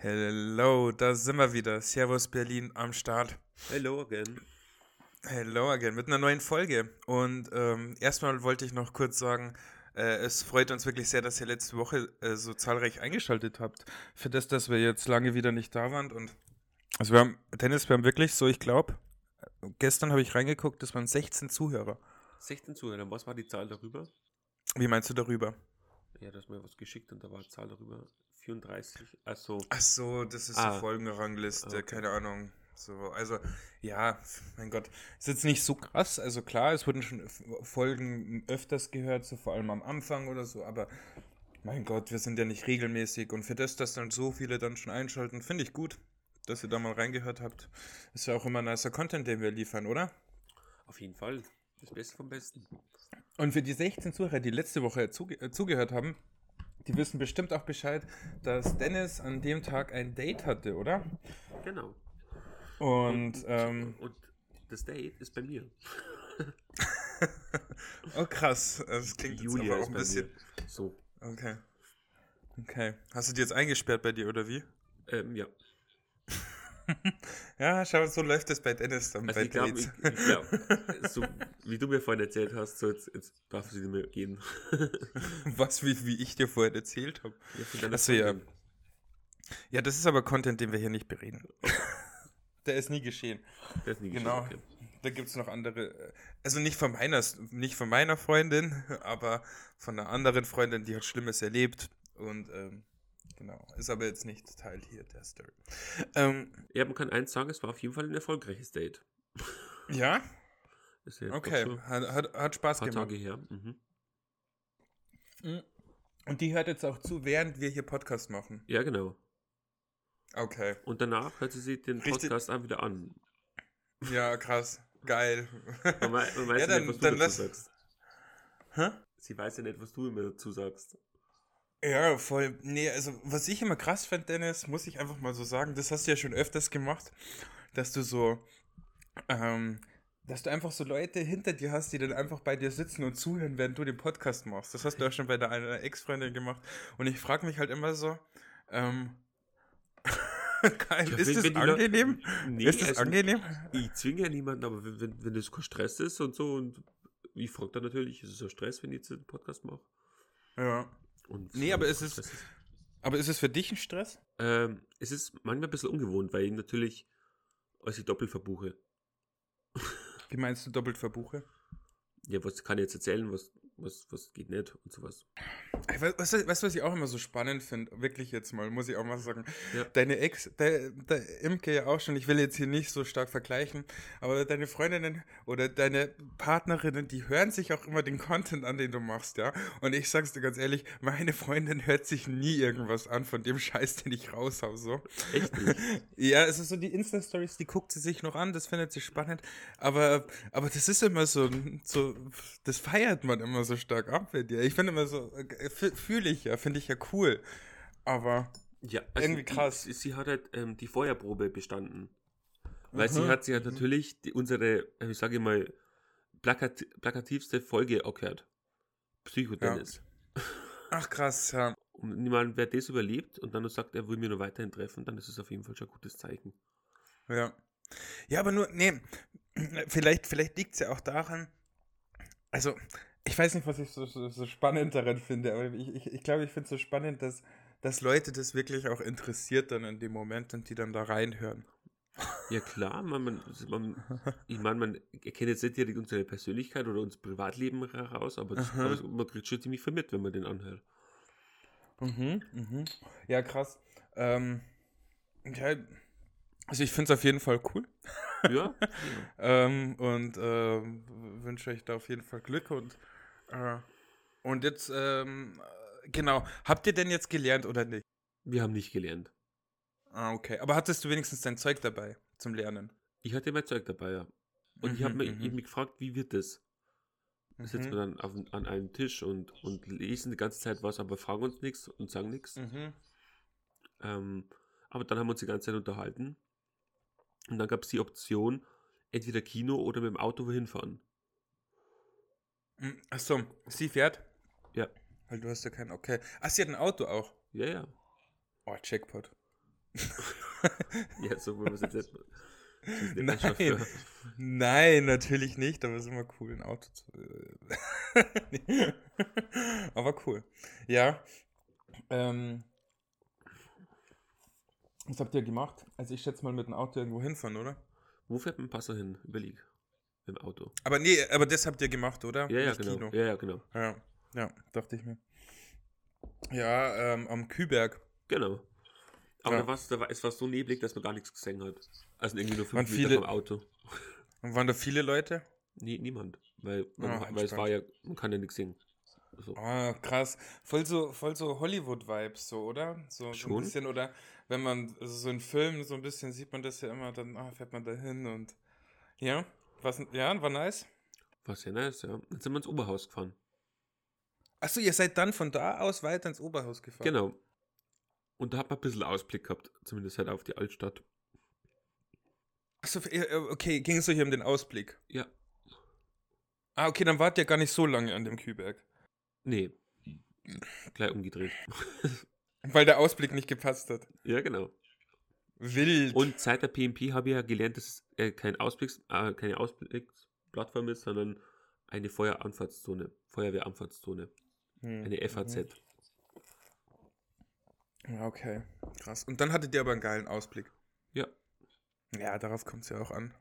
Hello, da sind wir wieder. Servus Berlin am Start. Hello again. Hello again mit einer neuen Folge. Und ähm, erstmal wollte ich noch kurz sagen, äh, es freut uns wirklich sehr, dass ihr letzte Woche äh, so zahlreich eingeschaltet habt. Für das, dass wir jetzt lange wieder nicht da waren. Und also wir haben, Dennis, wir haben wirklich so, ich glaube, gestern habe ich reingeguckt, das waren 16 Zuhörer. 16 Zuhörer, was war die Zahl darüber? Wie meinst du darüber? Ja, du hast mir was geschickt und da war die Zahl darüber 34. Also. Ach so, das ist Ah. die Folgenrangliste, Okay. keine Ahnung. So, also, ja, mein Gott, ist jetzt nicht so krass. Also klar, es wurden schon Folgen öfters gehört, so vor allem am Anfang oder so, aber mein Gott, wir sind ja nicht regelmäßig und für das, dass dann so viele dann schon einschalten, finde ich gut, dass ihr da mal reingehört habt. Ist ja auch immer nicer Content, den wir liefern, oder? Auf jeden Fall. Das Beste vom Besten. Und für die 16 Zuhörer, die letzte Woche zuge äh, zugehört haben, die wissen bestimmt auch Bescheid, dass Dennis an dem Tag ein Date hatte, oder? Genau. Und, ähm, und das Date ist bei mir. oh krass, das klingt jetzt aber auch ein bisschen. So. Okay. Okay. Hast du die jetzt eingesperrt bei dir oder wie? Ähm, ja. Ja, schau, so läuft es bei Dennis dann Also bei ich Dates. ich, ich glaub, so wie du mir vorhin erzählt hast, so jetzt, jetzt darf sie mehr gehen. Was, wie, wie ich dir vorher erzählt habe. Ja, Achso, ja. Ja, das ist aber Content, den wir hier nicht bereden. Der ist nie geschehen. Der ist nie Genau. geschehen, okay. Da gibt es noch andere. äh, Also nicht von meiner, nicht von meiner Freundin, aber von einer anderen Freundin, die hat Schlimmes erlebt. Und ähm, genau. Ist aber jetzt nicht Teil hier der Story. Ähm, Ja, man kann eins sagen, es war auf jeden Fall ein erfolgreiches Date. ja? Okay. Hat, hat, hat Spaß paar gemacht. Tage her. Mhm. Und die hört jetzt auch zu, während wir hier Podcast machen. Ja, genau. Okay. Und danach hört sie sich den Richtig- Podcast auch wieder an. Ja, krass. Geil. Man, man weiß Ja, dann- nicht, was du dann dazu sagst. Hä? Sie weiß ja nicht, was du immer dazu sagst. Ja, voll. Nee, also was ich immer krass fand, Dennis, muss ich einfach mal so sagen, das hast du ja schon öfters gemacht, dass du so, ähm, dass du einfach so Leute hinter dir hast, die dann einfach bei dir sitzen und zuhören, während du den Podcast machst. Das hast du auch schon bei deiner Ex-Freundin gemacht. Und ich frage mich halt immer so, ähm, geil, Ja, ist das angenehm? Nee, ist das also, angenehm? Ich zwinge ja niemanden, aber wenn, wenn, wenn das kein Stress ist und so und ich frage dann natürlich, ist es ein Stress, wenn ich jetzt den Podcast mache? Ja. Und Nee, aber es ist- Stress Aber ist es für dich ein Stress? Ähm, es ist manchmal ein bisschen ungewohnt, weil ich natürlich als ich doppelt verbuche. Wie meinst du doppelt verbuche? Ja, was kann ich jetzt erzählen, was, was, was geht nicht und sowas. Weißt du, du, was ich auch immer so spannend finde? Wirklich jetzt mal, muss ich auch mal sagen. Ja. Deine Ex, der, der Imke ja auch schon, ich will jetzt hier nicht so stark vergleichen, aber deine Freundinnen oder deine Partnerinnen, die hören sich auch immer den Content an, den du machst, ja. Und ich sag's dir ganz ehrlich, meine Freundin hört sich nie irgendwas an von dem Scheiß, den ich raushau, so. Echt nicht? Ja, es ist so die Insta-Stories, die guckt sie sich noch an, das findet sie spannend, aber, aber das ist immer so, so, das feiert man immer so stark ab bei dir. Ich finde immer so, äh, fühle ich ja, finde ich ja cool, aber, Ja, Irgendwie krass. Sie, sie hat halt ähm, die Feuerprobe bestanden. Weil Mhm. sie hat sie hat natürlich die, unsere, äh, ich sage mal, plakat, plakativste Folge auch gehört. Psychotennis. ach krass, ja. Und niemand, wer das überlebt und dann sagt, er will mir nur weiterhin treffen, dann ist es auf jeden Fall schon ein gutes Zeichen. Ja. Ja, aber nur, nee, vielleicht, vielleicht liegt es ja auch daran, also, ich weiß nicht, was ich so, so, so spannend daran finde, aber ich, ich, ich glaube, ich finde es so spannend, dass, dass Leute das wirklich auch interessiert dann in dem Moment und die dann da reinhören. Ja klar, man, man, man, ich meine, man erkennt jetzt nicht direkt unsere Persönlichkeit oder unser Privatleben heraus, aber, das, aber man kriegt schon ziemlich viel mit, wenn man den anhört. Mhm, mhm. Ja, krass. Ähm, ja, also ich finde es auf jeden Fall cool. Ja, Ähm, und ähm, wünsche euch da auf jeden Fall Glück und und jetzt ähm, äh, genau, habt ihr denn jetzt gelernt oder nicht? wir haben nicht gelernt. Ah, okay. Aber hattest du wenigstens dein Zeug dabei zum Lernen? Ich hatte mein Zeug dabei, ja. Und ich Mhm, habe mich, mhm. ich hab mich gefragt, wie wird das? Da sitzen Mhm. wir dann auf, an einem Tisch und, und lesen die ganze Zeit was, aber fragen uns nichts und sagen nichts. Mhm. Ähm, aber dann haben wir uns die ganze Zeit unterhalten. Und dann gab es die Option, entweder Kino oder mit dem Auto wohin fahren. Mhm. Achso, sie fährt? Ja. Weil du hast ja kein, okay. Ach, sie hat ein Auto auch. Ja, ja. Oh, Jackpot. ja, so wollen wir es jetzt nicht Nein. Nein, natürlich nicht, aber es ist immer cool, ein Auto zu. Nee. aber cool. Ja. Ähm, was habt ihr gemacht? Also ich schätze mal mit dem Auto irgendwo hinfahren, oder? Wo fährt man Passer hin? Überleg. Dem Auto. Aber nee, aber das habt ihr gemacht, oder? Ja, ja, Nicht genau. Kino. Ja, ja, genau. Ja, ja, dachte ich mir. Ja, ähm, am Küberg. Genau. Aber Ja. da war's, da war, es war so neblig, dass man gar nichts gesehen hat. Also irgendwie nur fünf Waren Meter viele- vom Auto. Und waren da viele Leute? Nie, niemand. Weil, man, weil es war ja, man kann ja nichts sehen. So. Ah, krass. Voll so, voll so Hollywood-Vibes, so, oder? So, so ein bisschen, oder wenn man also so in Filmen so ein bisschen sieht man das ja immer, dann ah, fährt man da hin und. Ja? Was, ja, war nice. War sehr nice, ja. Dann sind wir ins Oberhaus gefahren. Achso, ihr seid dann von da aus weiter ins Oberhaus gefahren. Genau. Und da hat man ein bisschen Ausblick gehabt, zumindest halt auf die Altstadt. Achso, okay, ging es euch um den Ausblick? Ja. Ah, okay, dann wart ihr gar nicht so lange an dem Küberg. Nee. Gleich umgedreht. Weil der Ausblick nicht gepasst hat. ja, genau. Wild. Und seit der PMP habe ich ja gelernt, dass es äh, kein Ausblicks, äh, keine Ausblicksplattform ist, sondern eine Feueranfahrtszone, Feuerwehranfahrtszone, Hm, eine FAZ. mhm. Ja, okay. Krass. Und dann hattet ihr aber einen geilen Ausblick. Ja. Ja, darauf kommt es ja auch an.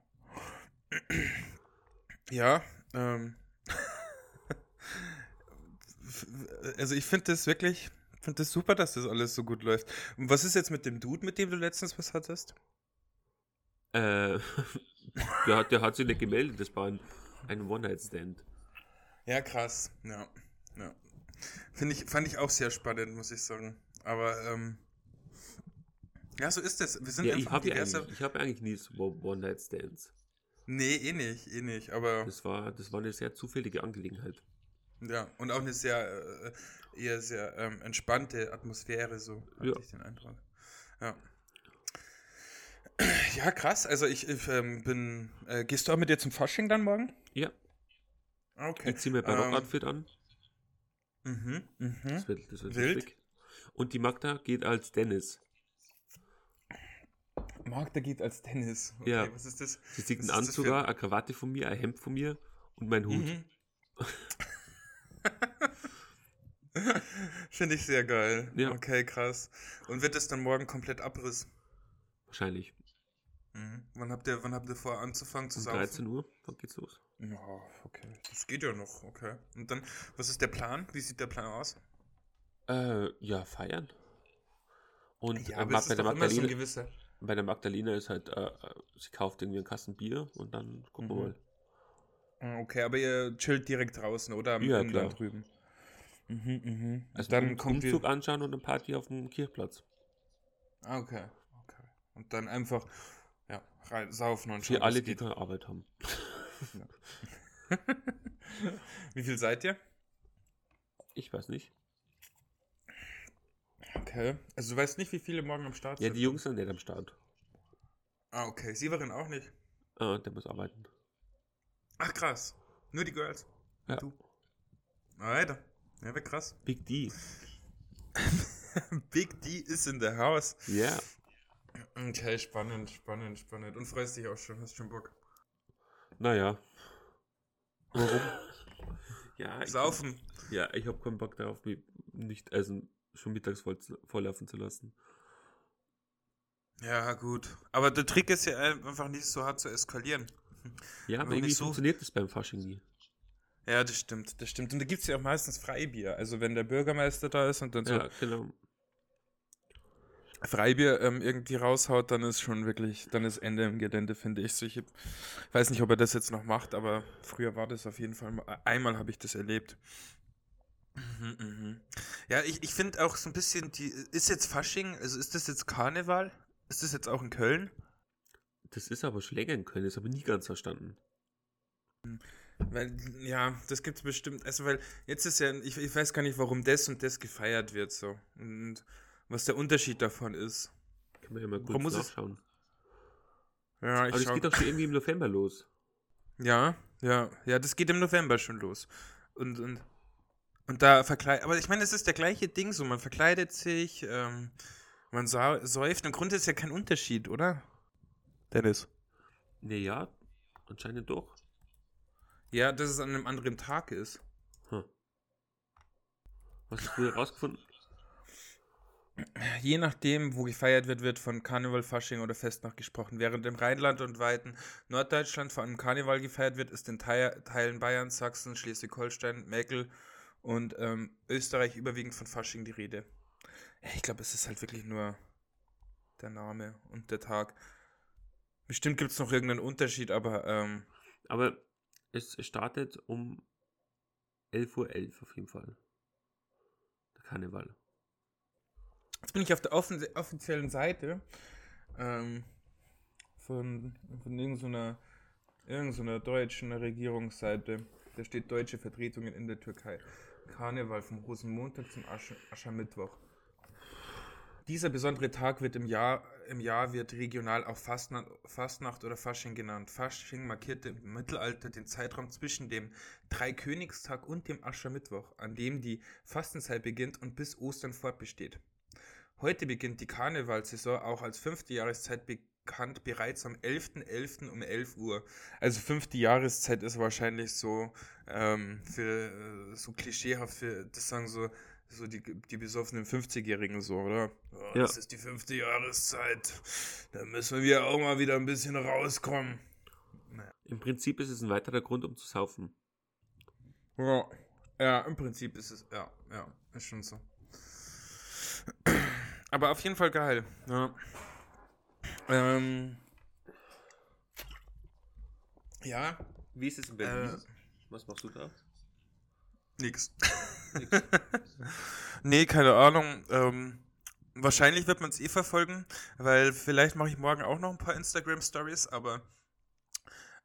Ja, ähm. also ich finde das wirklich, finde das super, dass das alles so gut läuft. Und was ist jetzt mit dem Dude, mit dem du letztens was hattest? Äh, der, hat, der hat sich nicht gemeldet, das war ein, ein One-Night-Stand. Ja, krass. Ja, ja. Finde ich, fand ich auch sehr spannend, muss ich sagen. Aber, ähm, ja, so ist es. Wir sind Ja, ich einfach habe ja ich hab eigentlich nie so One-Night-Stands. Nee, eh nicht, eh nicht. Aber, Das war, das war eine sehr zufällige Angelegenheit. ja, und auch eine sehr, äh, eher sehr ähm, entspannte Atmosphäre, so hatte Ja. ich den Eindruck. Ja. Ja, krass. Also ich, ich ähm, bin. Äh, gehst du auch mit dir zum Fasching dann morgen? Ja, Okay. ich ziehe mir Barockoutfit an. Mhm, mhm. Das wird, das wird Wild. lustig. Und die Magda geht als Dennis. Der geht als Tennis. Okay, Ja. Was ist das? Sie zieht Was einen Anzug, für- an, eine Krawatte von mir, ein Hemd von mir und mein Hut. Mhm. Finde ich sehr geil. Ja. Okay, krass. Und wird das dann morgen komplett Abriss? Wahrscheinlich. Mhm. Wann habt ihr, wann habt ihr vor anzufangen zu Um saufen? 13 Uhr, dann geht's los. Ja, okay. Das geht ja noch, okay. Und dann, was ist der Plan? Wie sieht der Plan aus? Äh, ja, feiern. Und Ja, äh, bei, der so Magdalena, gewisser. bei der Magdalena ist halt, äh, äh, sie kauft irgendwie einen Kasten Bier und dann gucken Mhm. wir mal. Ah, Okay, aber ihr chillt direkt draußen, oder? Am Ja, klar. drüben. Mhm, mhm. Also dann um, kommt Umzug anschauen und eine Party auf dem Kirchplatz. Ah, okay, okay. Und dann einfach, ja, rein, saufen und Für alle, die keine Arbeit haben. Wie viel seid ihr? Ich weiß nicht. Okay. Also du weißt nicht, wie viele morgen am Start Ja, sind? die Jungs sind nicht am Start. Ah, okay. Sieverin auch nicht. Ah, der muss arbeiten. Ach, krass. Nur die Girls. Ja. Du. Alter. Ja, wäre krass. Big D. Big D is in the house. Ja. Okay, spannend, spannend, spannend. Und freust dich auch schon, hast schon Bock. Naja. Warum? Ja, ich, Saufen. ja, ich habe keinen Bock darauf, mich nicht essen, schon mittags voll, volllaufen zu lassen. Ja, gut. Aber der Trick ist ja einfach nicht so hart zu eskalieren. Ja, aber irgendwie so- funktioniert das beim Fasching nie. Ja, das stimmt, das stimmt. Und da gibt es ja auch meistens Freibier. Also wenn der Bürgermeister da ist und dann so Ja, genau. Freibier ähm, irgendwie raushaut, dann ist schon wirklich, dann ist Ende im Gelände, finde ich. So, ich hab- weiß nicht, ob er das jetzt noch macht, aber früher war das auf jeden Fall mal. Einmal habe ich das erlebt. Mhm, mhm. Ja, ich, ich finde auch so ein bisschen, die, ist jetzt Fasching, also ist das jetzt Karneval? Ist das jetzt auch in Köln? Das ist aber schon länger in Köln, das habe ich nie ganz verstanden. Weil, ja, das gibt's bestimmt. Also, weil jetzt ist ja, ich, ich weiß gar nicht, warum das und das gefeiert wird so. Und was der Unterschied davon ist. Kann man ja mal kurz es- nachschauen. Ja, ich Aber das schau- geht doch schon irgendwie im November los. Ja, ja, ja, das geht im November schon los. Und, und, und da verkleidet, aber ich meine, es ist der gleiche Ding so, man verkleidet sich, ähm, Man säuft, im Grunde ist ja kein Unterschied, oder? Dennis. Nee, ja, anscheinend doch. Ja, dass es an einem anderen Tag ist. Hm. Was hast du herausgefunden? Je nachdem, wo gefeiert wird, wird von Karneval, Fasching oder Festnacht gesprochen. Während im Rheinland und weiten Norddeutschland vor allem Karneval gefeiert wird, ist in Teil, Teilen Bayerns, Sachsen, Schleswig-Holstein, Mäkel und ähm, Österreich überwiegend von Fasching die Rede. Ich glaube, es ist halt wirklich nur der Name und der Tag. Bestimmt gibt es noch irgendeinen Unterschied, aber ähm, Aber es startet um 11.11 Uhr .11 auf jeden Fall. Der Karneval. Jetzt bin ich auf der offiziellen Seite ähm, von, von irgendeiner, irgendeiner deutschen Regierungsseite. Da steht deutsche Vertretungen in der Türkei. Karneval vom Rosenmontag zum Asche, Aschermittwoch. Dieser besondere Tag wird im Jahr, im Jahr wird regional auch Fastnacht, Fastnacht oder Fasching genannt. Fasching markierte im Mittelalter den Zeitraum zwischen dem Dreikönigstag und dem Aschermittwoch, an dem die Fastenzeit beginnt und bis Ostern fortbesteht. Heute beginnt die Karnevalsaison auch als fünfte Jahreszeit bekannt bereits am 11.11. um 11 Uhr. Also fünfte Jahreszeit ist wahrscheinlich so ähm, für äh, so klischeehaft für das sagen so so die, die besoffenen 50-Jährigen so, oder? Oh, Ja. Das ist die fünfte Jahreszeit. Da müssen wir auch mal wieder ein bisschen rauskommen. Im Prinzip ist es ein weiterer Grund, um zu saufen. Ja, ja, im Prinzip ist es, ja, ja, ist schon so. Aber auf jeden Fall geil. Ja. Ähm, ja, Wie ist es in Berlin? Was machst du da? nix. Nix. nee, keine Ahnung. Ähm, wahrscheinlich wird man es eh verfolgen, weil vielleicht mache ich morgen auch noch ein paar Instagram-Stories, aber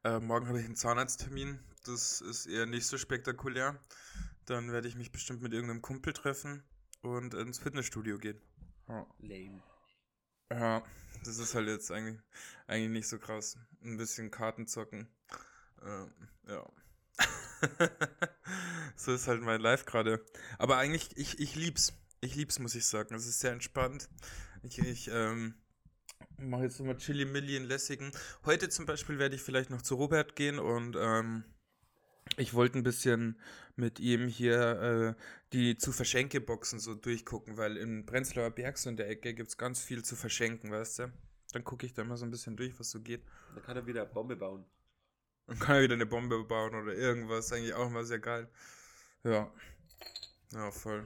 äh, morgen habe ich einen Zahnarzttermin. Das ist eher nicht so spektakulär. Dann werde ich mich bestimmt mit irgendeinem Kumpel treffen und ins Fitnessstudio gehen. Ja. Lame. Ja, das ist halt jetzt eigentlich, eigentlich nicht so krass. Ein bisschen Karten zocken. Ähm, ja. so ist halt mein Life gerade. Aber eigentlich, ich, ich lieb's. Ich lieb's, muss ich sagen. Es ist sehr entspannt. Ich, ich ähm, mache jetzt nochmal Chili Milli in Lässigen. Heute zum Beispiel werde ich vielleicht noch zu Robert gehen und ähm, ich wollte ein bisschen mit ihm hier äh, die zu verschenke Boxen so durchgucken, weil in Prenzlauer Berg so in der Ecke gibt es ganz viel zu verschenken, weißt du? Dann gucke ich da mal so ein bisschen durch, was so geht. Da kann er wieder eine Bombe bauen. Dann kann er wieder eine Bombe bauen oder irgendwas. Eigentlich auch mal sehr geil. Ja. Ja, voll.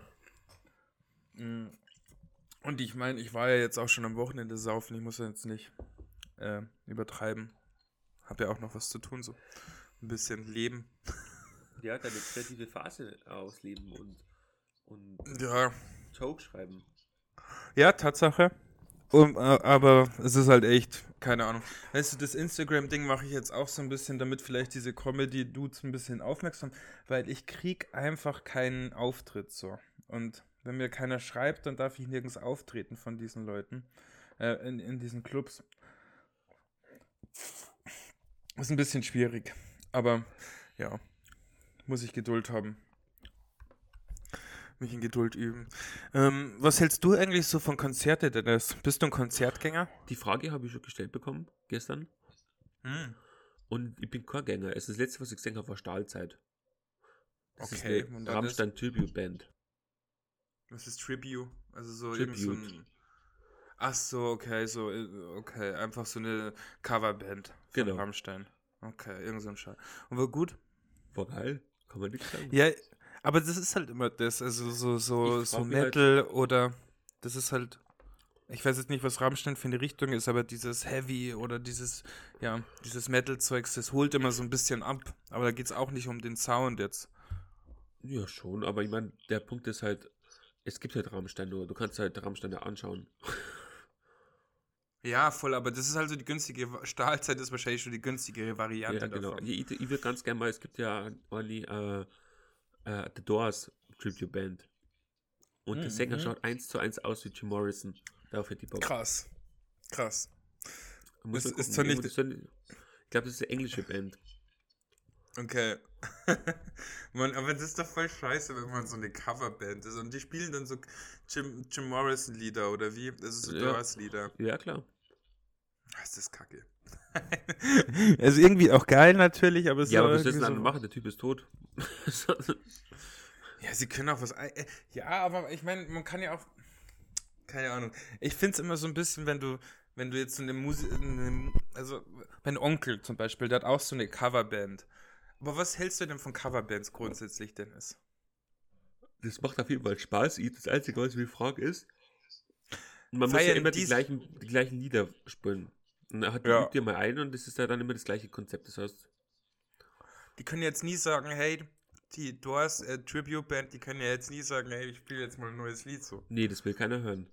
Mm. Und ich meine, ich war ja jetzt auch schon am Wochenende saufen. Ich muss ja jetzt nicht äh, übertreiben. Hab ja auch noch was zu tun, so. Ein bisschen leben. Ja, deine kreative Phase ausleben und, und Ja, Joke schreiben. Ja, Tatsache. Um, äh, aber es ist halt echt, keine Ahnung. Weißt du, das Instagram-Ding mache ich jetzt auch so ein bisschen, damit vielleicht diese Comedy-Dudes ein bisschen aufmerksam, weil ich krieg einfach keinen Auftritt so. Und wenn mir keiner schreibt, dann darf ich nirgends auftreten von diesen Leuten, äh, in, in diesen Clubs. Ist ein bisschen schwierig, aber ja, muss ich Geduld haben. Mich in Geduld üben. Ähm, was hältst du eigentlich so von Konzerte, Dennis? Bist du ein Konzertgänger? Die Frage habe ich schon gestellt bekommen gestern. Hm. Und ich bin Chorgänger. Es ist das letzte, was ich gesehen habe, war Stahlzeit. Das Okay, ist eine Rammstein Tribute Band. Was ist Tribute? Also so irgend so Tribute. ein. Ach so, okay, so, äh, okay, einfach so eine Coverband von Genau. Rammstein. Okay, irgend so ein Scheiß. Und war gut? War geil. Kann man nichts sagen. Ja, aber das ist halt immer das, also so, so, Ich so halt- Metal oder das ist halt. Ich weiß jetzt nicht, was Rammstein für eine Richtung ist, aber dieses Heavy oder dieses, ja, dieses Metal-Zeugs, das holt immer so ein bisschen ab. Aber da geht es auch nicht um den Sound jetzt. Ja, schon, aber ich meine, der Punkt ist halt, es gibt halt Rammstein nur. Du kannst halt Rammstein ja anschauen. Ja, voll, aber das ist also die günstige Stahlzeit ist wahrscheinlich schon die günstigere Variante Ja, genau. davon. Ich, ich würde ganz gerne mal, es gibt ja only äh, äh, The Doors Tribute Band. Und der Mhm. Sänger schaut eins zu eins aus wie Jim Morrison. Darauf hätte ich Bock. Krass. Krass. Muss Ist- ist zwar nicht- Ich glaube, das ist eine englische Band. Okay. man, aber das ist doch voll scheiße, wenn man so eine Coverband ist. Und die spielen dann so Jim, Jim Morrison-Lieder oder wie? Das ist so Ja. Doors-Lieder. Ja, klar. Das ist kacke. also irgendwie auch geil natürlich, aber es Ja, ist aber auch was willst du dann so, machen? Der Typ ist tot. Ja, sie können auch was. Ja, aber ich meine, man kann ja auch. Keine Ahnung. Ich finde es immer so ein bisschen, wenn du, wenn du jetzt so eine Musik. Also, mein Onkel zum Beispiel, der hat auch so eine Coverband. Aber was hältst du denn von Coverbands grundsätzlich, Dennis? das macht auf jeden Fall Spaß. Das Einzige, was ich mich frage, ist, man muss ja Feiern immer die gleichen, die gleichen Lieder spielen. Hat die Ja. übt dir mal ein und das ist ja dann immer das gleiche Konzept. Das heißt, Die können jetzt nie sagen, hey, die Doors äh, Tribute Band, die können ja jetzt nie sagen, hey, ich spiele jetzt mal ein neues Lied so. nee, das will keiner hören.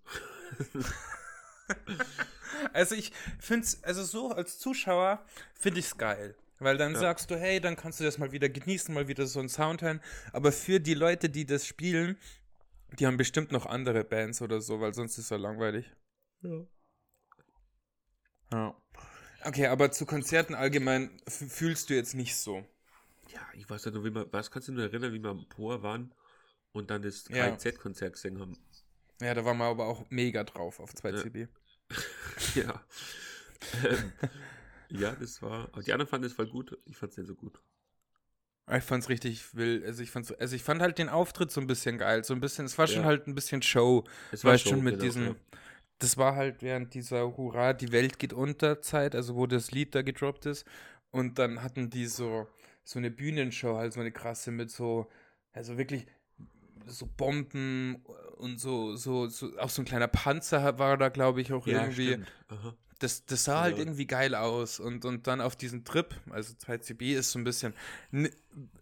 Also ich finde es, also so als Zuschauer finde ich es geil. Weil dann Ja. sagst du, hey, dann kannst du das mal wieder genießen, mal wieder so einen Sound hören. Aber für die Leute, die das spielen, die haben bestimmt noch andere Bands oder so, weil sonst ist es ja langweilig. Ja. Ja. Okay, aber zu Konzerten allgemein fühlst du jetzt nicht so. Ja, ich weiß ja nur, wie man, was kannst du nur erinnern, wie wir am Poor waren und dann das Ja. KZ-Konzert gesehen haben? Ja, da waren wir aber auch mega drauf auf 2CB. Ja. ähm, ja, das war. Die anderen fanden es voll gut. Ich fand es nicht so gut. Ich fand's richtig wild. Also ich fand's, also ich fand halt den Auftritt so ein bisschen geil. So ein bisschen, es war schon Ja. halt ein bisschen Show. Es weißt Show, schon mit genau, diesem, ja. Das war halt während dieser Hurra, die Welt geht unter Zeit, also wo das Lied da gedroppt ist. Und dann hatten die so, so eine Bühnenshow, halt so eine krasse mit so, also wirklich so Bomben und so, so, so, auch so ein kleiner Panzer war da, glaube ich, auch Ja, irgendwie. Das, das sah halt Ja. irgendwie geil aus. Und, und dann auf diesen Trip, also 2CB ist so ein bisschen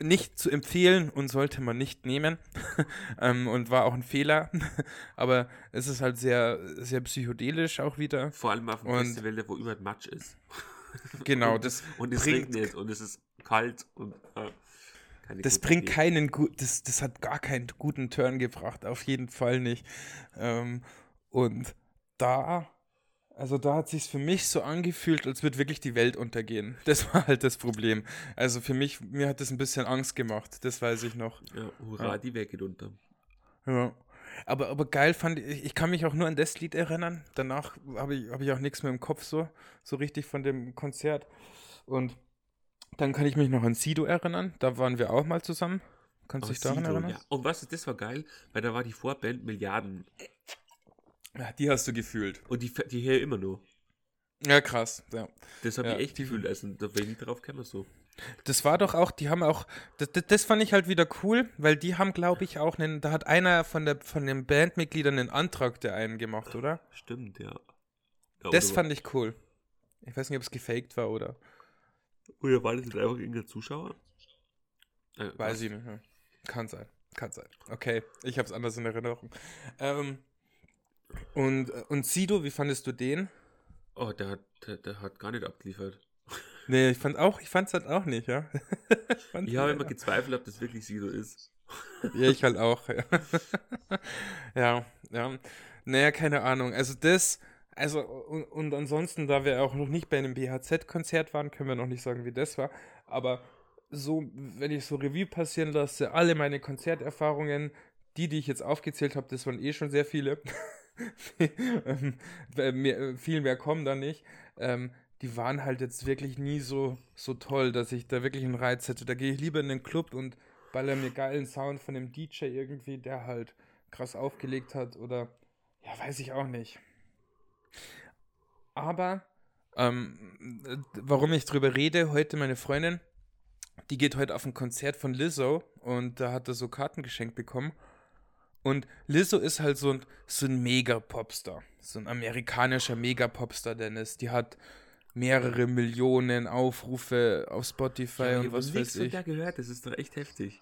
nicht zu empfehlen und sollte man nicht nehmen. ähm, und war auch ein Fehler. Aber es ist halt sehr, sehr psychedelisch auch wieder. Vor allem auf dem Und- Festival, wo überall Matsch ist. Genau, und, das und es bringt- regnet und es ist kalt und äh, keine Das bringt Idee. keinen gut, das, das hat gar keinen guten Turn gebracht, auf jeden Fall nicht. Ähm, und da, also da hat sich's für mich so angefühlt, als würde wirklich die Welt untergehen. Das war halt das Problem. Also für mich, mir hat das ein bisschen Angst gemacht, das weiß ich noch. Ja, hurra, Ja. die Welt geht unter. Ja. Aber, aber geil fand ich, ich kann mich auch nur an das Lied erinnern. Danach habe ich, hab ich auch nichts mehr im Kopf so, so richtig von dem Konzert. Und dann kann ich mich noch an Sido erinnern. Da waren wir auch mal zusammen. Kannst du dich daran Sido, erinnern? ja. Und was, das war geil, weil da war die Vorband Milliarden. Ja, die hast du gefühlt. Und die, die hier immer nur. Ja, krass. Ja. Das habe Ja, ich echt die- gefühlt. Also, da bin ich drauf gekommen so. Das war doch auch, die haben auch, das, das, fand ich halt wieder cool, weil die haben, glaube ich, auch einen, da hat einer von, der, von den Bandmitgliedern einen Antrag der einen gemacht, oder? Stimmt, ja. ja Das fand ich cool. Ich weiß nicht, ob es gefaked war oder. oder war das jetzt einfach irgendein Zuschauer? Äh, Weiß was? ich nicht. Kann sein. Kann sein. Okay, ich habe es anders in Erinnerung. Ähm, und, und Sido, wie fandest du den? Oh, der hat, der, der hat gar nicht abgeliefert. Nee, ich fand auch, ich fand's halt auch nicht, ja. ich habe immer gezweifelt, ob das wirklich Sido ist. Ja, ich halt auch. Ja. ja, ja. Naja, keine Ahnung. Also das, also und, und ansonsten, da wir auch noch nicht bei einem BHZ-Konzert waren, können wir noch nicht sagen, wie das war. Aber so, wenn ich so Revue passieren lasse, alle meine Konzerterfahrungen, die, die ich jetzt aufgezählt habe, das waren eh schon sehr viele. Ähm, mehr, viel mehr kommen da nicht. Ähm, die waren halt jetzt wirklich nie so, so toll, dass ich da wirklich einen Reiz hätte. Da gehe ich lieber in den Club und baller mir geilen Sound von dem DJ irgendwie, der halt krass aufgelegt hat oder ja, weiß ich auch nicht. Aber ähm, äh, warum ich drüber rede, heute meine Freundin, die geht heute auf ein Konzert von Lizzo und da hat er so Karten geschenkt bekommen. Und Lizzo ist halt so ein, so ein Mega-Popstar. So ein amerikanischer Mega-Popstar, Dennis. Die hat mehrere Millionen Aufrufe auf Spotify ich und was weiß von ich. der gehört, das ist doch echt heftig.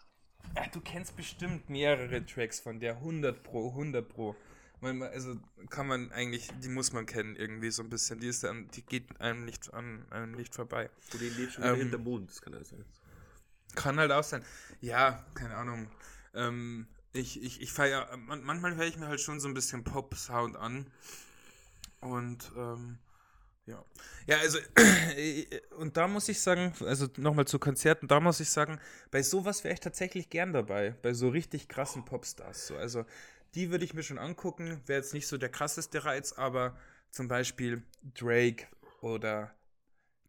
Ja, du kennst bestimmt mehrere Tracks von der 100 Pro, 100 Pro. Man, also kann man eigentlich, die muss man kennen irgendwie so ein bisschen. Die ist dann, die geht einem nicht an einem nicht vorbei. Und den lebt schon Ähm, wieder hinterm Mond, das kann er sein. Kann halt auch sein. Ja, keine Ahnung. Ähm, ich, ich, ich feier, man, manchmal höre ich mir halt schon so ein bisschen Pop-Sound an. Und ähm, Ja. Ja, also, und da muss ich sagen, also nochmal zu Konzerten, da muss ich sagen, bei sowas wäre ich tatsächlich gern dabei, bei so richtig krassen Popstars. So. Also, die würde ich mir schon angucken, wäre jetzt nicht so der krasseste Reiz, aber zum Beispiel Drake oder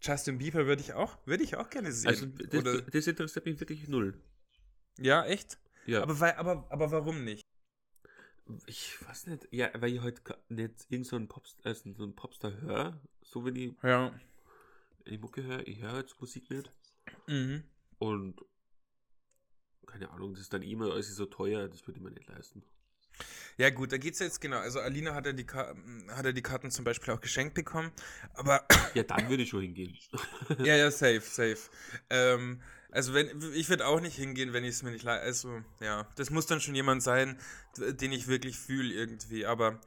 Justin Bieber würde ich auch, würde ich auch gerne sehen. Also, das, das interessiert mich wirklich null. ja, echt? Ja. Aber, weil, aber, aber warum nicht? Ich weiß nicht, ja, weil ich heute nicht irgend so einen, äh, so einen Popstar höre, so wenn ich, Ja. ich Mucke höre, ich höre jetzt Musik nicht. Mhm. Und keine Ahnung, das ist dann immer alles so teuer, das würde ich mir nicht leisten. Ja, gut, da geht's jetzt genau. Also, Alina hat ja die, Ka hat ja die Karten zum Beispiel auch geschenkt bekommen. Aber Ja, dann würde ich schon hingehen. Ja, ja, safe, safe. Ähm, also wenn ich würde auch nicht hingehen, wenn ich es mir nicht leiste. Also, ja, das muss dann schon jemand sein, den ich wirklich fühle irgendwie. Aber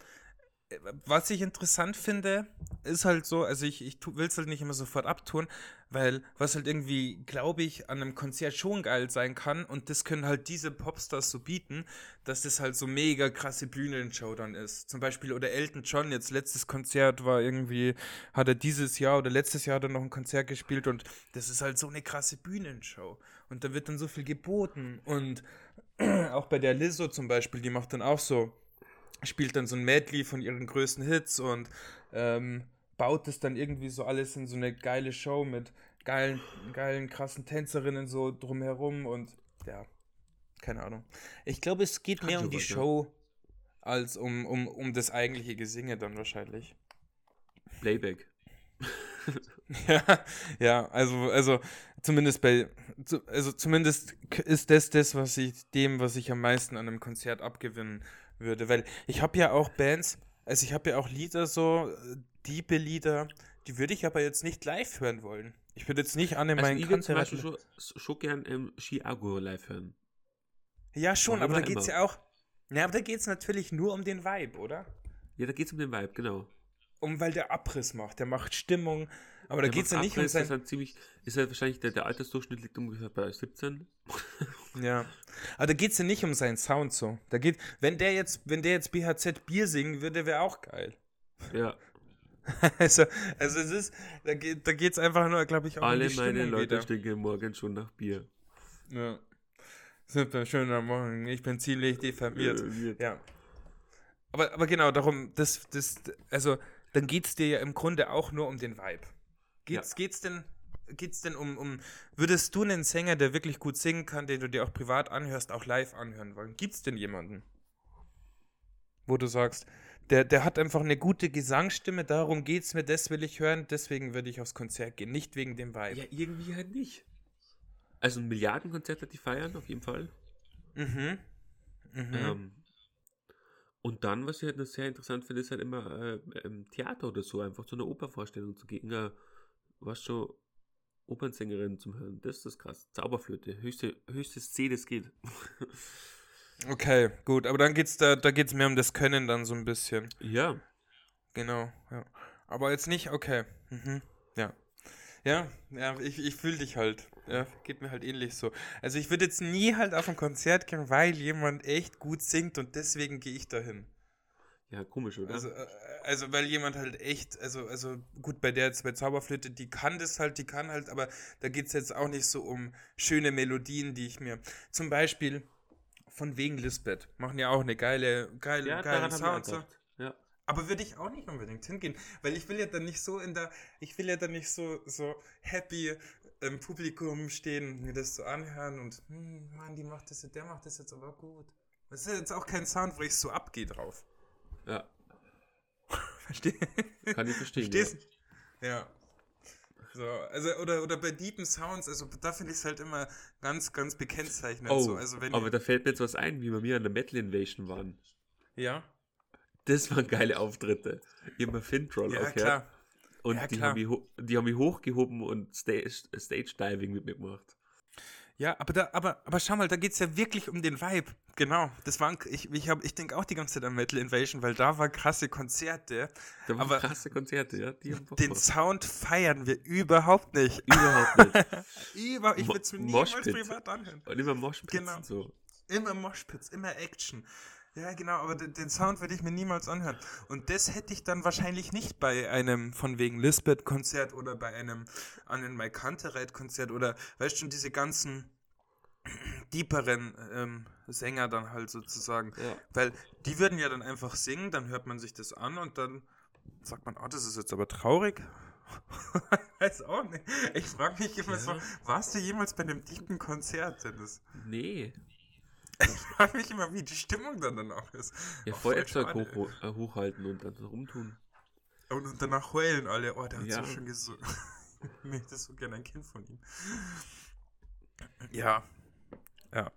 was ich interessant finde, ist halt so, also ich, ich will es halt nicht immer sofort abtun, weil was halt irgendwie, glaube ich, an einem Konzert schon geil sein kann und das können halt diese Popstars so bieten, dass das halt so mega krasse Bühnenshow dann ist. Zum Beispiel, oder Elton John, jetzt letztes Konzert war irgendwie, hat er dieses Jahr oder letztes Jahr er noch ein Konzert gespielt und das ist halt so eine krasse Bühnenshow. Und da wird dann so viel geboten. Und auch bei der Lizzo zum Beispiel, die macht dann auch so, spielt dann so ein Medley von ihren größten Hits und ähm, baut es dann irgendwie so alles in so eine geile Show mit geilen, geilen, krassen Tänzerinnen so drumherum und ja, keine Ahnung. Ich glaube, es geht mehr um die. Show als um, um, um das eigentliche Gesinge dann wahrscheinlich. Playback. Ja, ja, also, also zumindest bei, also zumindest ist das das, was ich dem, was ich am meisten an einem Konzert abgewinnen würde, weil ich habe ja auch Bands, also ich habe ja auch Lieder so, äh, diebe Lieder, die würde ich aber jetzt nicht live hören wollen. Ich würde jetzt nicht an in Also meinen ich würde zum Konzert. Beispiel schon, schon gern ähm, Chiago live hören. Ja, schon, Warum aber da immer. geht's ja auch. Ja, aber da geht's natürlich nur um den Vibe, oder? Ja, da geht es um den Vibe, genau. Um, weil der Abriss macht, der macht Stimmung, aber da Der geht's ja nicht um sein. ist halt ziemlich, ist halt wahrscheinlich, der, der Altersdurchschnitt liegt ungefähr bei 17. Ja. Aber da geht's ja nicht um seinen Sound so. Da geht, wenn der jetzt, wenn der jetzt BHZ Bier singen würde, wäre auch geil. Ja, Also, also es ist, da geht, da geht's einfach nur, glaube ich, auch alle um die meine Stimmung Leute wieder. stinken morgen schon nach Bier. Ja. Super schöner Morgen. Ich bin ziemlich diffamiert. Ja. Aber, aber genau, darum, das, das, also, dann geht's dir ja im Grunde auch nur um den Vibe. Geht's, geht's denn, geht's denn um, um, würdest du einen Sänger, der wirklich gut singen kann, den du dir auch privat anhörst, auch live anhören wollen? Gibt's denn jemanden? Wo du sagst, der, der hat einfach eine gute Gesangsstimme, darum geht's mir, das will ich hören, deswegen würde ich aufs Konzert gehen, nicht wegen dem Vibe. Ja, irgendwie halt nicht. Also ein Milliardenkonzert hat die feiern, auf jeden Fall. Mhm. Mhm. Ähm, und dann, was ich halt noch sehr interessant finde, ist halt immer äh, im Theater oder so, einfach zu einer Opervorstellung zu gehen. Äh, was schon Opernsängerin zum Hören. Das ist krass. Zauberflöte. Höchste, höchstes C, das geht. Okay, gut, aber dann geht's da, da geht's mehr um das Können dann so ein bisschen. ja. Genau, ja. Aber jetzt nicht, okay. Mhm. Ja. Ja, ja, ich, ich fühle dich halt. Ja, geht mir halt ähnlich so. Also ich würde jetzt nie halt auf ein Konzert gehen, weil jemand echt gut singt und deswegen gehe ich dahin. Ja, komisch, oder? Also, äh, also weil jemand halt echt, also, also gut, bei der jetzt bei Zauberflöte, die kann das halt, die kann halt, aber da geht es jetzt auch nicht so um schöne Melodien, die ich mir. Zum Beispiel von wegen Lisbeth. Machen ja auch eine geile, geile, ja, ich Sound. So. Ja. Aber würde ich auch nicht unbedingt hingehen, weil ich will ja dann nicht so in der, ich will ja dann nicht so, so happy im Publikum stehen, mir das so anhören und, hm, Mann, die macht das, jetzt- der macht das jetzt aber gut. Das ist jetzt auch kein Sound, wo ich so abgehe drauf. Ja, Versteh? kann ich verstehen. Verstehst du? Ja. So, also, oder, oder bei deepen Sounds, also da finde ich es halt immer ganz, ganz bekennzeichnend. Ja. Oh, so. also wenn aber da fällt mir jetzt was ein, wie wir mir an der Metal Invasion waren. ja, Das waren geile Auftritte. Mir Fintroll ja, aufgehört. klar. Und Ja, die, klar. haben mich, die haben mich hochgehoben und Stage, Stage Diving mit mir gemacht. Ja, aber da, aber, aber schau mal, da geht es ja wirklich um den Vibe. Genau. Das waren, ich, ich, hab- ich denke auch die ganze Zeit an Metal Invasion, weil da war krasse Konzerte. Da waren krasse Konzerte, ja. Den. Sound feiern wir überhaupt nicht. Überhaupt nicht. Über, ich würde es mir niemals privat anhören. Und immer Moshpits Genau. so. Immer Moshpits, immer Action. Ja, genau, aber den, den Sound würde ich mir niemals anhören. Und das hätte ich dann wahrscheinlich nicht bei einem von wegen Lisbeth-Konzert oder bei einem an den Mike Kantereit-Konzert oder, weißt du, diese ganzen deeperen ähm, Sänger dann halt sozusagen. Ja. Weil die würden ja dann einfach singen, dann hört man sich das an und dann sagt man, oh, das ist jetzt aber traurig. Weiß auch nicht. Ich frage mich immer Ja. so, warst du jemals bei einem tiefen Konzert, Dennis? Nee. Ich frage mich immer, wie die Stimmung dann danach ist. Ja, voll Feuerzeug hoch, äh, hochhalten und dann rumtun. Und, und danach heulen alle. Oh, der hat Ja. so schön gesungen. ich möchte so gerne ein Kind von ihm. Ja. Ja.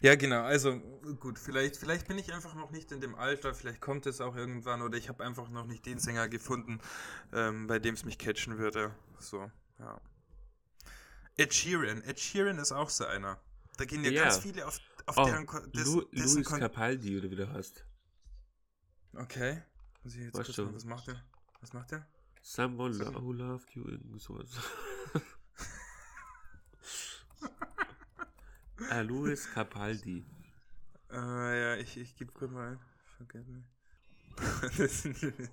Ja, genau. Also gut, vielleicht, vielleicht bin ich einfach noch nicht in dem Alter, vielleicht kommt es auch irgendwann oder ich habe einfach noch nicht den Sänger gefunden, ähm, bei dem es mich catchen würde. So, ja. Ed Sheeran. Ed Sheeran ist auch so einer. Da gehen ja, Ja. ganz viele auf, auf Oh, deren des- Lu Luis Capaldi oder wie du heißt. Okay. Muss ich jetzt Weißt kurz mal, was macht der? Was macht der? Someone Sorry. who loved you, irgend sowas. ah, Luis Capaldi. Äh, ja, ich, ich gebe kurz mal ein. Forget me.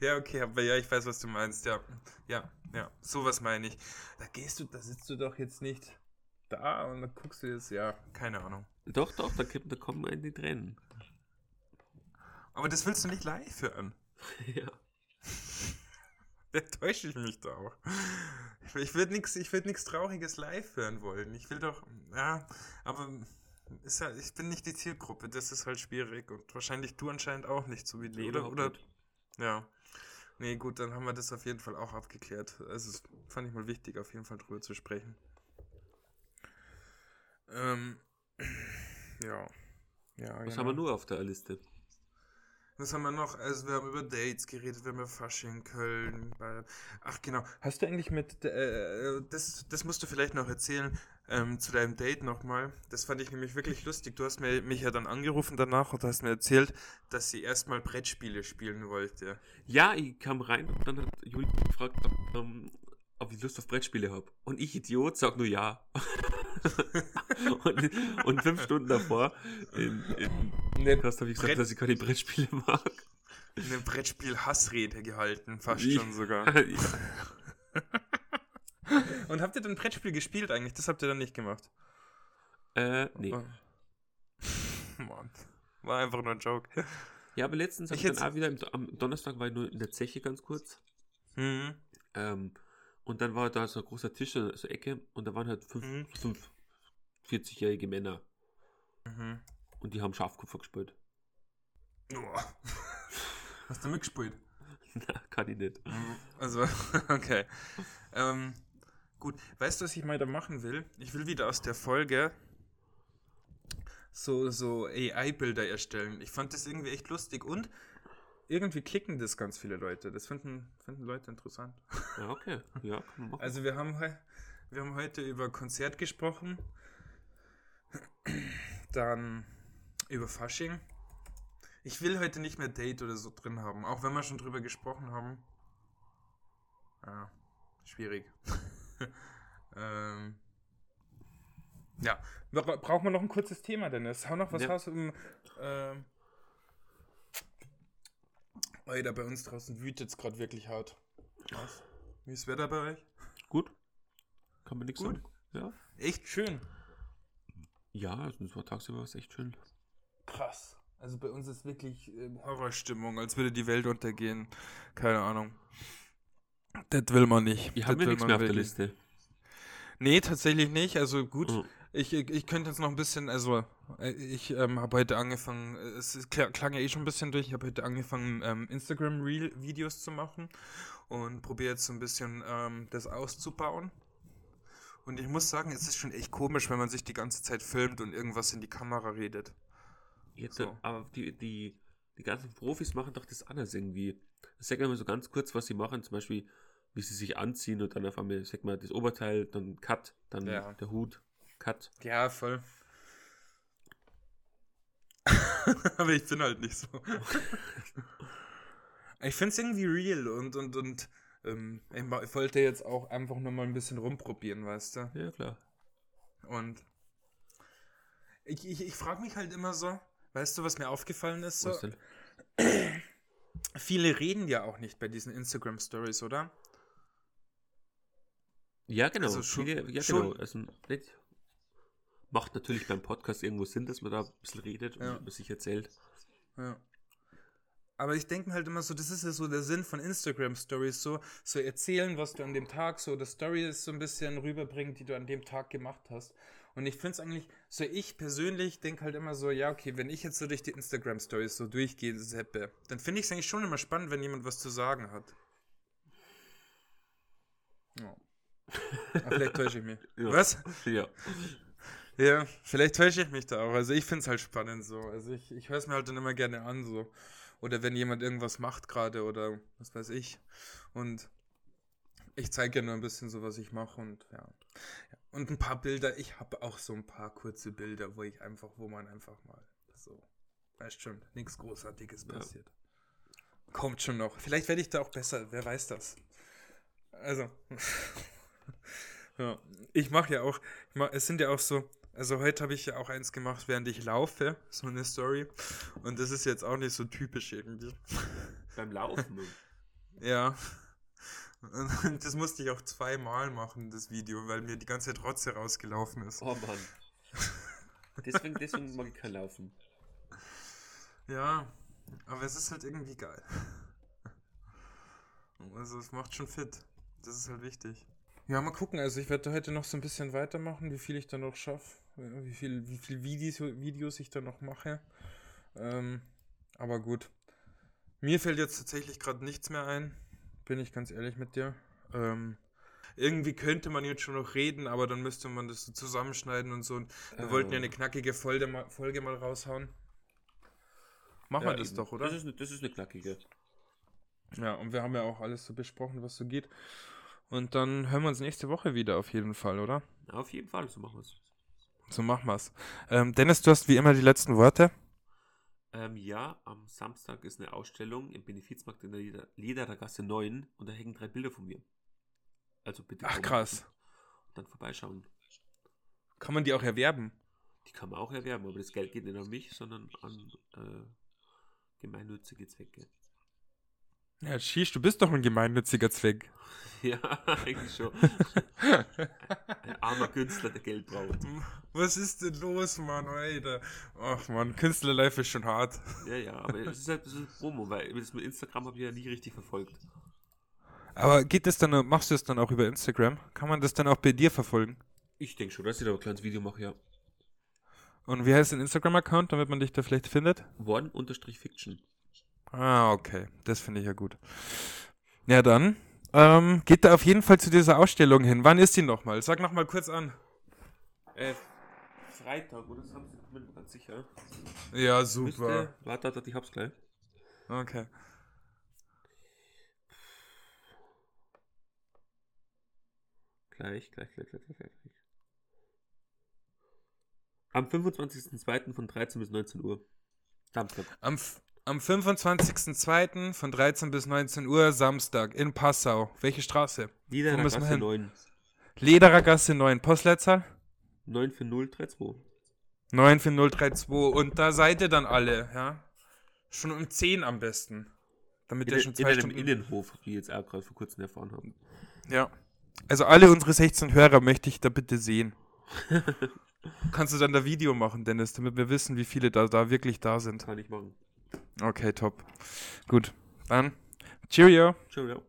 Ja, okay, aber ja, ich weiß, was du meinst. Ja, ja, ja, sowas meine ich. Da gehst du, da sitzt du doch jetzt nicht da und dann guckst du jetzt, ja, keine Ahnung. Doch, doch, da, kommt- da kommen einem die Tränen. Aber das willst du nicht live hören. ja. Da täusche ich mich da auch. Ich würde nichts ich würd nix Trauriges live hören wollen. Ich will doch, ja, aber ist ja, ich bin nicht die Zielgruppe, das ist halt schwierig und wahrscheinlich du anscheinend auch nicht, so wie Nee, oder, oder. Ja. Nee, gut, dann haben wir das auf jeden Fall auch abgeklärt. Also, es fand ich mal wichtig, auf jeden Fall drüber zu sprechen. Ähm, ja. Ja, Was genau. haben wir nur auf der Liste? Was haben wir noch? Also, wir haben über Dates geredet, wir haben über Fasching, Köln, Bayern. Ach, genau. Hast du eigentlich mit, äh, das, das musst du vielleicht noch erzählen, ähm, zu deinem Date nochmal. Das fand ich nämlich wirklich lustig. Du hast mir, mich ja dann angerufen danach und hast mir erzählt, dass sie erstmal Brettspiele spielen wollte. Ja, ich kam rein und dann hat Juli gefragt, ähm, ob ich Lust auf Brettspiele habe. Und ich, Idiot, sag nur ja. und, und fünf Stunden davor in, in Eine, Podcast habe ich gesagt, Brett- dass ich keine Brettspiele mag. eine Brettspiel-Hassrede gehalten, fast Wie? schon sogar. ja. Und habt ihr dann Brettspiel gespielt eigentlich? Das habt ihr dann nicht gemacht. Äh, nee. Oh. Mann. War einfach nur ein Joke. Ja, aber letztens habe Ich ich, dann auch wieder, am Donnerstag war ich nur in der Zeche ganz kurz. Mhm. Ähm, und dann war da so ein großer Tisch, so eine Ecke, und da waren halt fünf, Mhm. fünf 40-jährige Männer. Mhm. Und die haben Schafkupfer gespielt. Uah. Hast du mitgespielt? Na, kann ich nicht. Also, okay. Ähm, gut, weißt du, was ich mal da machen will? Ich will wieder aus der Folge so, so AI-Bilder erstellen. Ich fand das irgendwie echt lustig und irgendwie klicken das ganz viele Leute. Das finden, finden Leute interessant. Ja, okay. Ja, man machen. Also wir haben, wir haben heute über Konzert gesprochen, dann über Fasching. Ich will heute nicht mehr Date oder so drin haben, auch wenn wir schon drüber gesprochen haben. Ja, schwierig. ähm, ja, Bra- brauchen wir noch ein kurzes Thema, Dennis? Hau noch was Ja. raus im... Ähm, Alter, bei uns draußen wütet es gerade wirklich hart. Was? Wie ist das Wetter bei euch? Gut. Kann man nichts sagen. Ja. Echt schön. Ja, also das war tagsüber was echt schön. Krass. Also bei uns ist wirklich ähm, Horrorstimmung, als würde die Welt untergehen. Keine Ahnung. Das will man nicht. Ich Das habe mir will nichts mehr auf der Liste. Nee, tatsächlich nicht. Also gut, Mhm. Ich, ich, könnte jetzt noch ein bisschen, also äh, ich ähm, habe heute angefangen, äh, es klang ja eh schon ein bisschen durch, ich habe heute angefangen, ähm, Instagram-Reel-Videos zu machen und probiere jetzt so ein bisschen ähm, das auszubauen. Und ich muss sagen, es ist schon echt komisch, wenn man sich die ganze Zeit filmt und irgendwas in die Kamera redet. Jetzt, So. Aber die, die, die ganzen Profis machen doch das anders irgendwie. Ich sag mal so ganz kurz, was sie machen, zum Beispiel, wie sie sich anziehen und dann auf einmal, sag mal, das Oberteil, dann Cut, dann Ja. der Hut, Cut. Ja, voll. Aber ich bin halt nicht so. ich finde es irgendwie real und, und, und ähm, ich wollte jetzt auch einfach nur mal ein bisschen rumprobieren, weißt du? Ja, klar. Und ich, ich, ich frage mich halt immer so, Weißt du, was mir aufgefallen ist? So, viele reden ja auch nicht bei diesen Instagram Stories, oder? Ja, genau. Also schon- Viele, ja, schon- genau. Also macht natürlich beim Podcast irgendwo Sinn, dass man da ein bisschen redet und Ja. über sich erzählt. Ja. Aber ich denke halt immer so, das ist ja so der Sinn von Instagram Stories, so, so erzählen, was du an dem Tag so, der Story ist so ein bisschen rüberbringen, die du an dem Tag gemacht hast. Und ich finde es eigentlich, so ich persönlich denke halt immer so, ja, okay, wenn ich jetzt so durch die Instagram Stories so durchgehe, Seppe, dann finde ich es eigentlich schon immer spannend, wenn jemand was zu sagen hat. Ja. Vielleicht täusche ich mich. Ja. Was? Ja. Ja, vielleicht täusche ich mich da auch. Also ich finde es halt spannend so. Also ich, ich höre es mir halt dann immer gerne an so. Oder wenn jemand irgendwas macht gerade oder was weiß ich. Und ich zeige ja nur ein bisschen so, was ich mache und ja. ja. Und ein paar Bilder. Ich habe auch so ein paar kurze Bilder, wo ich einfach, wo man einfach mal so, weißt schon, nichts Großartiges Ja. passiert. Kommt schon noch. Vielleicht werde ich da auch besser, wer weiß das. Also, ja, ich mache ja auch, mach, es sind ja auch so, also heute habe ich ja auch eins gemacht, während ich laufe, so eine Story. Und das ist jetzt auch nicht so typisch irgendwie. Beim Laufen. Ja. Und das musste ich auch zweimal machen, das Video, weil mir die ganze Zeit Rotze rausgelaufen ist. oh Mann. Deswegen, deswegen mag ich kein Laufen. Ja, aber es ist halt irgendwie geil. Also es macht schon fit. Das ist halt wichtig. Ja, mal gucken. Also ich werde heute noch so ein bisschen weitermachen, wie viel ich dann noch schaffe. Wie viel, wie viel Videos, Videos ich dann noch mache. Ähm, aber gut. Mir fällt jetzt tatsächlich gerade nichts mehr ein. Bin ich ganz ehrlich mit dir. Ähm, irgendwie könnte man jetzt schon noch reden, aber dann müsste man das so zusammenschneiden und so. Und wir Äh, wollten ja eine knackige Folge mal, Folge mal raushauen. Machen wir das eben. doch, oder? Das ist, eine- das ist eine knackige. Ja, und wir haben ja auch alles so besprochen, was so geht. Und dann hören wir uns nächste Woche wieder auf jeden Fall, oder? Auf jeden Fall, so machen wir es. So machen wir's. Ähm, Dennis, du hast wie immer die letzten Worte. Ähm, ja, am Samstag ist eine Ausstellung im Benefizmarkt in der Leder Lederer Gasse 9 und da hängen drei Bilder von mir. Also bitte Ach, krass. und dann vorbeischauen. Kann man die auch erwerben? Die kann man auch erwerben, aber das Geld geht nicht an mich, sondern an äh, gemeinnützige Zwecke. Ja, schieß, du bist doch ein gemeinnütziger Zweck. Ja, eigentlich schon. Ein armer Künstler, der Geld braucht. Was ist denn los, Mann, Alter? Ach, Mann, Künstlerlife ist schon hart. Ja, ja, aber es ist halt ist Promo, weil das mit Instagram habe ich ja nie richtig verfolgt. Aber geht das dann, machst du das dann auch über Instagram? Kann man das dann auch bei dir verfolgen? Ich denke schon, dass ich da ein kleines Video mache, ja. Und wie heißt dein Instagram-Account, damit man dich da vielleicht findet? One-Fiction. Ah, okay. Das finde ich ja gut. Ja, dann ähm, geht da auf jeden Fall zu dieser Ausstellung hin. Wann ist die nochmal? Sag nochmal kurz an. Äh, Freitag oder Samstag, bin mir ganz sicher. Ja, Müsste, warte, warte, ich hab's gleich. Okay. Gleich, gleich, gleich, gleich, gleich, gleich. Am 25.02. von 13 bis 19 Uhr. Samstag. Am, F- am 25.02. von 13 bis 19 Uhr Samstag in Passau. Welche Straße? Wir Gasse hin? 9. Lederer Gasse 9. Postleitzahl? 94032. 94032. Und da seid ihr dann alle, ja? Schon um 10 am besten. Damit In, ihr schon in zwei einem Stunden... Innenhof, wie jetzt auch gerade vor kurzem erfahren habe. Ja. Also alle unsere 16 Hörer möchte ich da bitte sehen. Kannst du dann da Video machen, Dennis, damit wir wissen, wie viele da, da wirklich da sind. Kann ich machen. Okay, top. Gut. Dann, Cheerio. Ja.